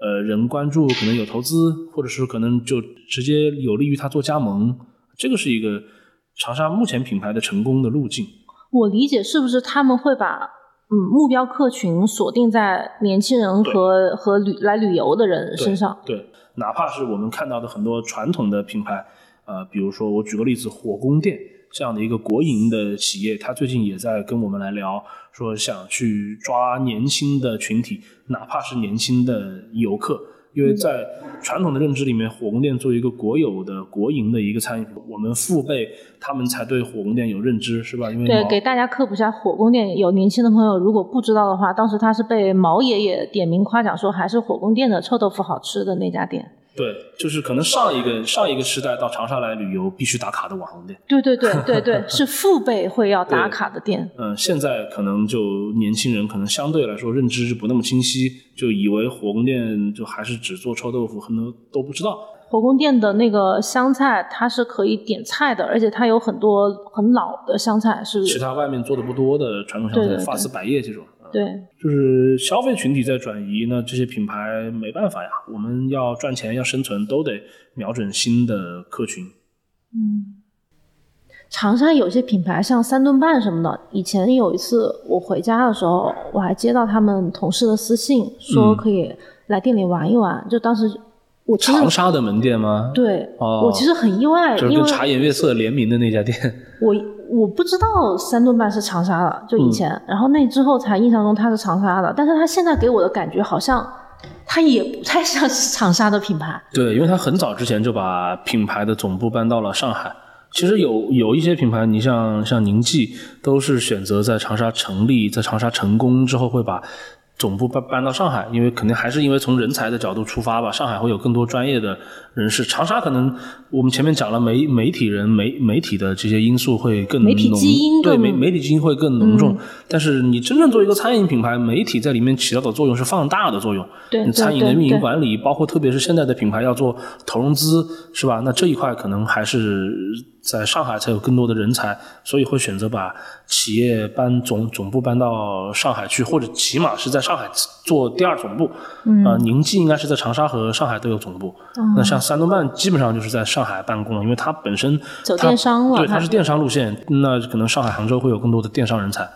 呃人关注，可能有投资，或者是可能就直接有利于他做加盟，这个是一个长沙目前品牌的成功的路径。我理解是不是他们会把？嗯，目标客群锁定在年轻人和和旅来旅游的人身上。对，哪怕是我们看到的很多传统的品牌，呃，比如说我举个例子，火宫殿这样的一个国营的企业，它最近也在跟我们来聊，说想去抓年轻的群体，哪怕是年轻的游客。因为在传统的认知里面，火宫殿作为一个国有的国营的一个餐饮，我们父辈他们才对火宫殿有认知，是吧？因为对，给大家科普一下，火宫殿有年轻的朋友如果不知道的话，当时他是被毛爷爷点名夸奖说，还是火宫殿的臭豆腐好吃的那家店。对，就是可能上一个上一个时代到长沙来旅游必须打卡的网红店。对对对对对，*laughs* 是父辈会要打卡的店。嗯，现在可能就年轻人可能相对来说认知就不那么清晰，就以为火宫殿就还是只做臭豆腐，很多都不知道。火宫殿的那个湘菜，它是可以点菜的，而且它有很多很老的湘菜，是其他外面做的不多的传统湘菜，发丝百叶这种。对，就是消费群体在转移，那这些品牌没办法呀。我们要赚钱要生存，都得瞄准新的客群。嗯，长沙有些品牌像三顿半什么的，以前有一次我回家的时候，我还接到他们同事的私信，说可以来店里玩一玩。就当时我长沙的门店吗？对，我其实很意外，就是跟茶颜悦色联名的那家店。*laughs* 我。我不知道三顿半是长沙的，就以前，然后那之后才印象中它是长沙的，但是它现在给我的感觉好像，它也不太像是长沙的品牌。对，因为它很早之前就把品牌的总部搬到了上海。其实有有一些品牌，你像像宁记，都是选择在长沙成立，在长沙成功之后，会把总部搬搬到上海，因为肯定还是因为从人才的角度出发吧，上海会有更多专业的人士。长沙可能我们前面讲了媒媒体人媒媒体的这些因素会更媒体浓基因对媒媒体基因会更浓重。但是你真正做一个餐饮品牌，媒体在里面起到的作用是放大的作用。对对你餐饮的运营管理，包括特别是现在的品牌要做投融资，是吧？那这一块可能还是在上海才有更多的人才，所以会选择把企业搬总总部搬到上海去，或者起码是在上海做第二总部。嗯，呃，宁记应该是在长沙和上海都有总部。那像山东办基本上就是在上海办公了，因为它本身走它电商了对，它它是电商路线，那可能上海、杭州会有更多的电商人才。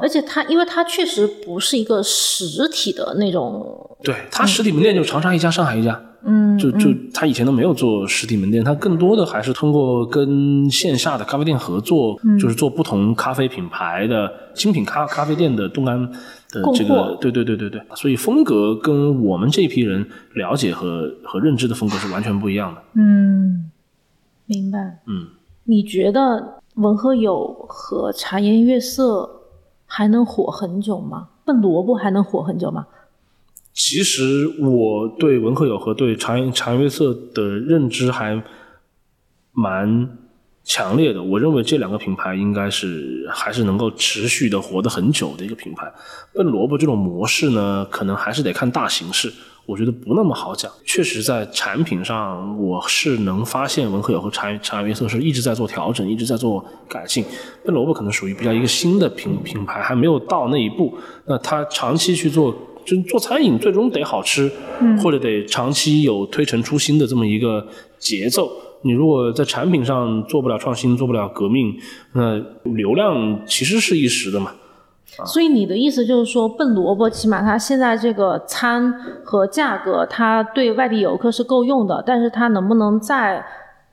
而且它因为它确实不是一个实体的那种，对，它实体门店就长沙一家，上海一家。嗯，就就他以前都没有做实体门店，他更多的还是通过跟线下的咖啡店合作，就是做不同咖啡品牌的精品咖咖啡店的冻干的这个，对对对对对，所以风格跟我们这一批人了解和和认知的风格是完全不一样的。嗯，明白。嗯，你觉得文和友和茶颜悦色还能火很久吗？笨萝卜还能火很久吗？其实我对文和友和对茶颜茶颜悦色的认知还蛮强烈的。我认为这两个品牌应该是还是能够持续的活得很久的一个品牌。笨萝卜这种模式呢，可能还是得看大形势。我觉得不那么好讲，确实在产品上，我是能发现文和友和茶茶颜悦色是一直在做调整，一直在做改进。笨萝卜可能属于比较一个新的品品牌，还没有到那一步。那它长期去做，就做餐饮，最终得好吃，或者得长期有推陈出新的这么一个节奏。你如果在产品上做不了创新，做不了革命，那流量其实是一时的嘛。所以你的意思就是说，笨萝卜起码它现在这个餐和价格，它对外地游客是够用的，但是它能不能再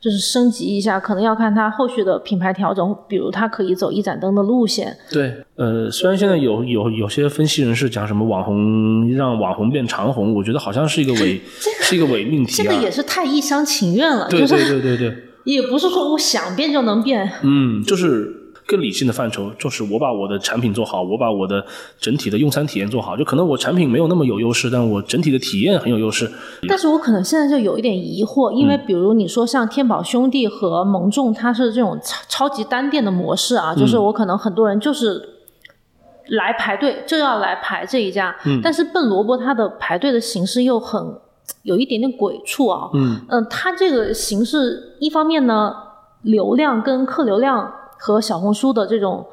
就是升级一下，可能要看它后续的品牌调整，比如它可以走一盏灯的路线。对，呃，虽然现在有有有些分析人士讲什么网红让网红变长红，我觉得好像是一个伪、*laughs* 是一个伪命题啊。这个也是太一厢情愿了，对对就是对对对，*laughs* 也不是说我想变就能变。嗯，就是更理性的范畴，就是我把我的产品做好，我把我的整体的用餐体验做好。就可能我产品没有那么有优势，但我整体的体验很有优势。但是我可能现在就有一点疑惑，因为比如你说像天宝兄弟和蒙众，它是这种超超级单店的模式啊，就是我可能很多人就是来排队就要来排这一家，但是笨萝卜它的排队的形式又很有一点点鬼畜啊，嗯。嗯，它这个形式一方面呢，流量跟客流量和小红书的这种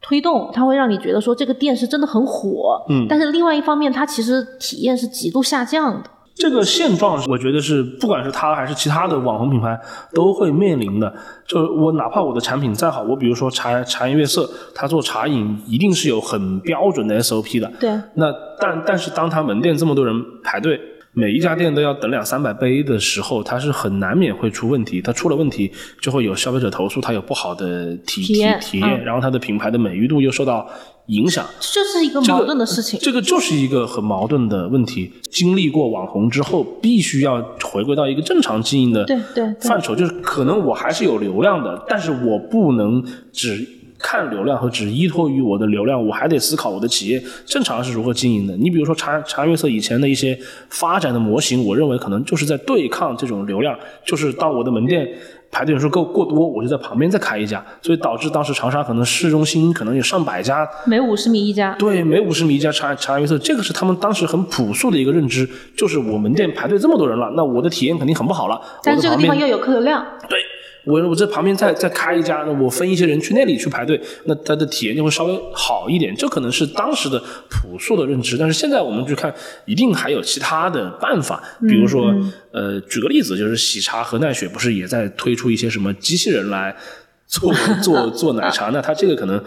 推动，它会让你觉得说这个店是真的很火，嗯但是另外一方面，它其实体验是极度下降的。这个现状，我觉得是不管是它还是其他的网红品牌都会面临的。就我哪怕我的产品再好，我比如说茶茶颜悦色，它做茶饮一定是有很标准的 SOP 的。对，那但但是当它门店这么多人排队，每一家店都要等两三百杯的时候，它是很难免会出问题。它出了问题，就会有消费者投诉，它有不好的体体验体验，嗯然后它的品牌的美誉度又受到影响。这就是一个矛盾的事情。这个就是一个很矛盾的问题。经历过网红之后，必须要回归到一个正常经营的对对对范畴，就是可能我还是有流量的，但是我不能只看流量和只依托于我的流量，我还得思考我的企业正常是如何经营的。你比如说茶茶悦色以前的一些发展的模型，我认为可能就是在对抗这种流量，就是当我的门店。排队人数够过多，我就在旁边再开一家，所以导致当时长沙可能市中心可能有上百家每五十米一家，对，每五十米一家茶茶颜悦色，这个是他们当时很朴素的一个认知，就是我门店排队这么多人了，那我的体验肯定很不好了。但这个地方又有客流量，对我我这旁边再再开一家，那我分一些人去那里去排队，那他的体验就会稍微好一点。这可能是当时的朴素的认知，但是现在我们去看，一定还有其他的办法，比如说，呃，举个例子，就是喜茶和奈雪不是也在推出一些什么机器人来。做做做奶茶，那它这个可能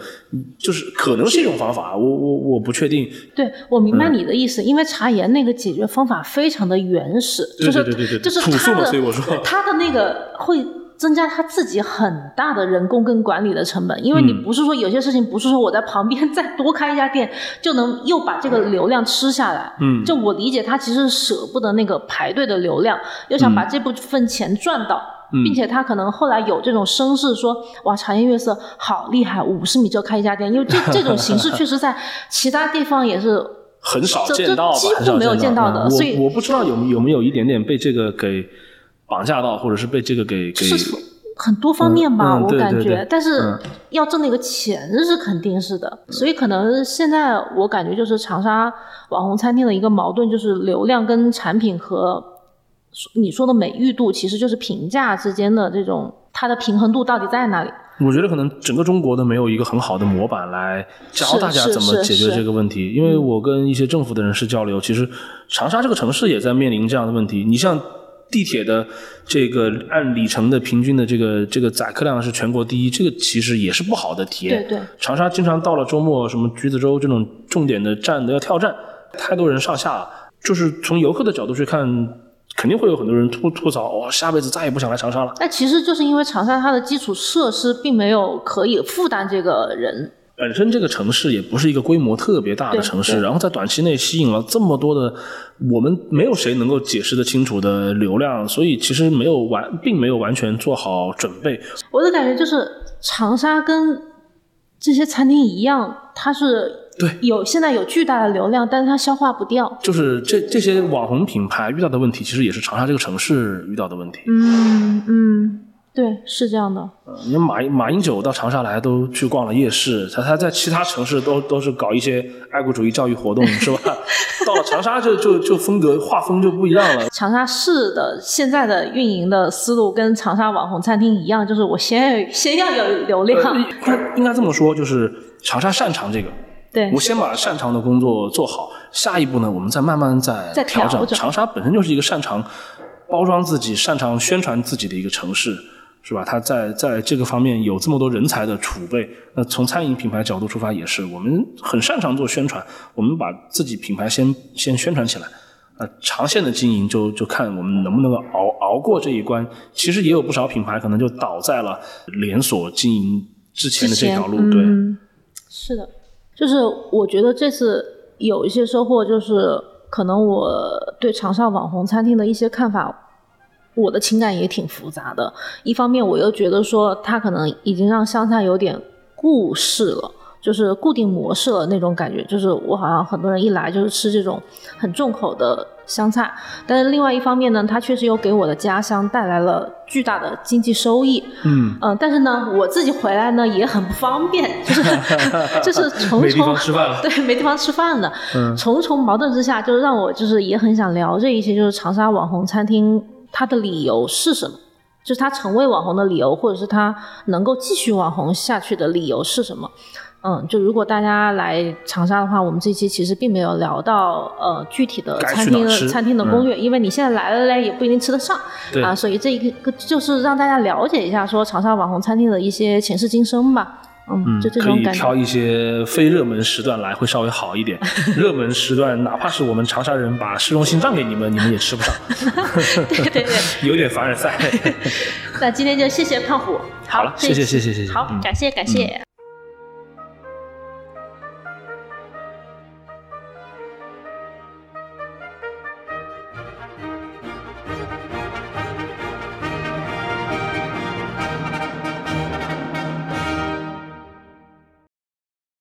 就是可能是一种方法，我我我不确定，对我明白你的意思，因为茶颜那个解决方法非常的原始，对就是对对对对就是朴素嘛所以我说它的那个会。增加他自己很大的人工跟管理的成本，因为你嗯不是说有些事情不是说我在旁边再多开一家店就能又把这个流量吃下来。嗯。就我理解，他其实舍不得那个排队的流量，又想把这部分钱赚到，嗯。并且他可能后来有这种声势说，哇，茶颜悦色好厉害，五十米就开一家店，因为这 *laughs* 这种形式确实在其他地方也是很少见到几乎没有见到的嗯所以我我不知道有有没有一点点被这个给绑架到，或者是被这个给给是很多方面吧，嗯嗯我感觉，对对对但是嗯要挣那个钱是肯定是的，所以可能现在我感觉就是长沙网红餐厅的一个矛盾，就是流量跟产品和你说的美誉度，其实就是评价之间的这种它的平衡度到底在哪里？我觉得可能整个中国都没有一个很好的模板来教大家怎么解决这个问题。因为我跟一些政府的人士交流，其实长沙这个城市也在面临这样的问题。你像地铁的这个按里程的平均的这个这个载客量是全国第一，这个其实也是不好的体验。对对长沙经常到了周末，什么橘子洲这种重点的站都要跳站，太多人上下了，就是从游客的角度去看，肯定会有很多人吐吐槽，哇、下辈子再也不想来长沙了。那其实就是因为长沙它的基础设施并没有可以负担这个人，本身这个城市也不是一个规模特别大的城市，然后在短期内吸引了这么多的我们没有谁能够解释得清楚的流量，所以其实没有完，并没有完全做好准备。我的感觉就是长沙跟这些餐厅一样，它是对有现在有巨大的流量，但是它消化不掉。就是这这些网红品牌遇到的问题，其实也是长沙这个城市遇到的问题。嗯嗯，对，是这样的。呃你看马马英九到长沙来都去逛了夜市，他他在其他城市都都是搞一些爱国主义教育活动，是吧？*laughs* 到了长沙就就就风格画风就不一样了。长沙市的现在的运营的思路跟长沙网红餐厅一样，就是我先要先要有流量，呃应该应该这么说，就是长沙擅长这个，对我先把擅长的工作做好，下一步呢，我们再慢慢再再调整。整长沙本身就是一个擅长包装自己、擅长宣传自己的一个城市，是吧？它在在这个方面有这么多人才的储备。那从餐饮品牌角度出发，也是我们很擅长做宣传，我们把自己品牌先先宣传起来。那长线的经营就就看我们能不能够熬熬过这一关。其实也有不少品牌可能就倒在了连锁经营之前的这条路，对。嗯，是的，就是我觉得这次有一些收获，就是可能我对长沙网红餐厅的一些看法，我的情感也挺复杂的。一方面，我又觉得说它可能已经让湘菜有点故事了。就是固定模式了那种感觉，就是我好像很多人一来就是吃这种很重口的湘菜，但是另外一方面呢，它确实又给我的家乡带来了巨大的经济收益。嗯，嗯，但是呢，我自己回来呢也很不方便，就是 *laughs* 就是 *laughs* 重没地重方吃饭了对，没地方吃饭的，嗯重重矛盾之下，就是让我就是也很想聊这一些，就是长沙网红餐厅它的理由是什么，就是他成为网红的理由，或者是他能够继续网红下去的理由是什么。嗯，就如果大家来长沙的话，我们这期其实并没有聊到呃具体的餐厅的餐厅的攻略，因为你现在来了嘞，也不一定吃得上。啊，所以这一个就是让大家了解一下说长沙网红餐厅的一些前世今生吧。嗯，嗯，就这可以种感觉。挑一些非热门时段来，会稍微好一点。*laughs* 热门时段，哪怕是我们长沙人把市中心让给你们，你们也吃不上，对 *laughs* 对对，*laughs* 有点凡尔赛。那今天就谢谢胖虎。好谢谢谢谢谢谢好嗯，感谢感谢。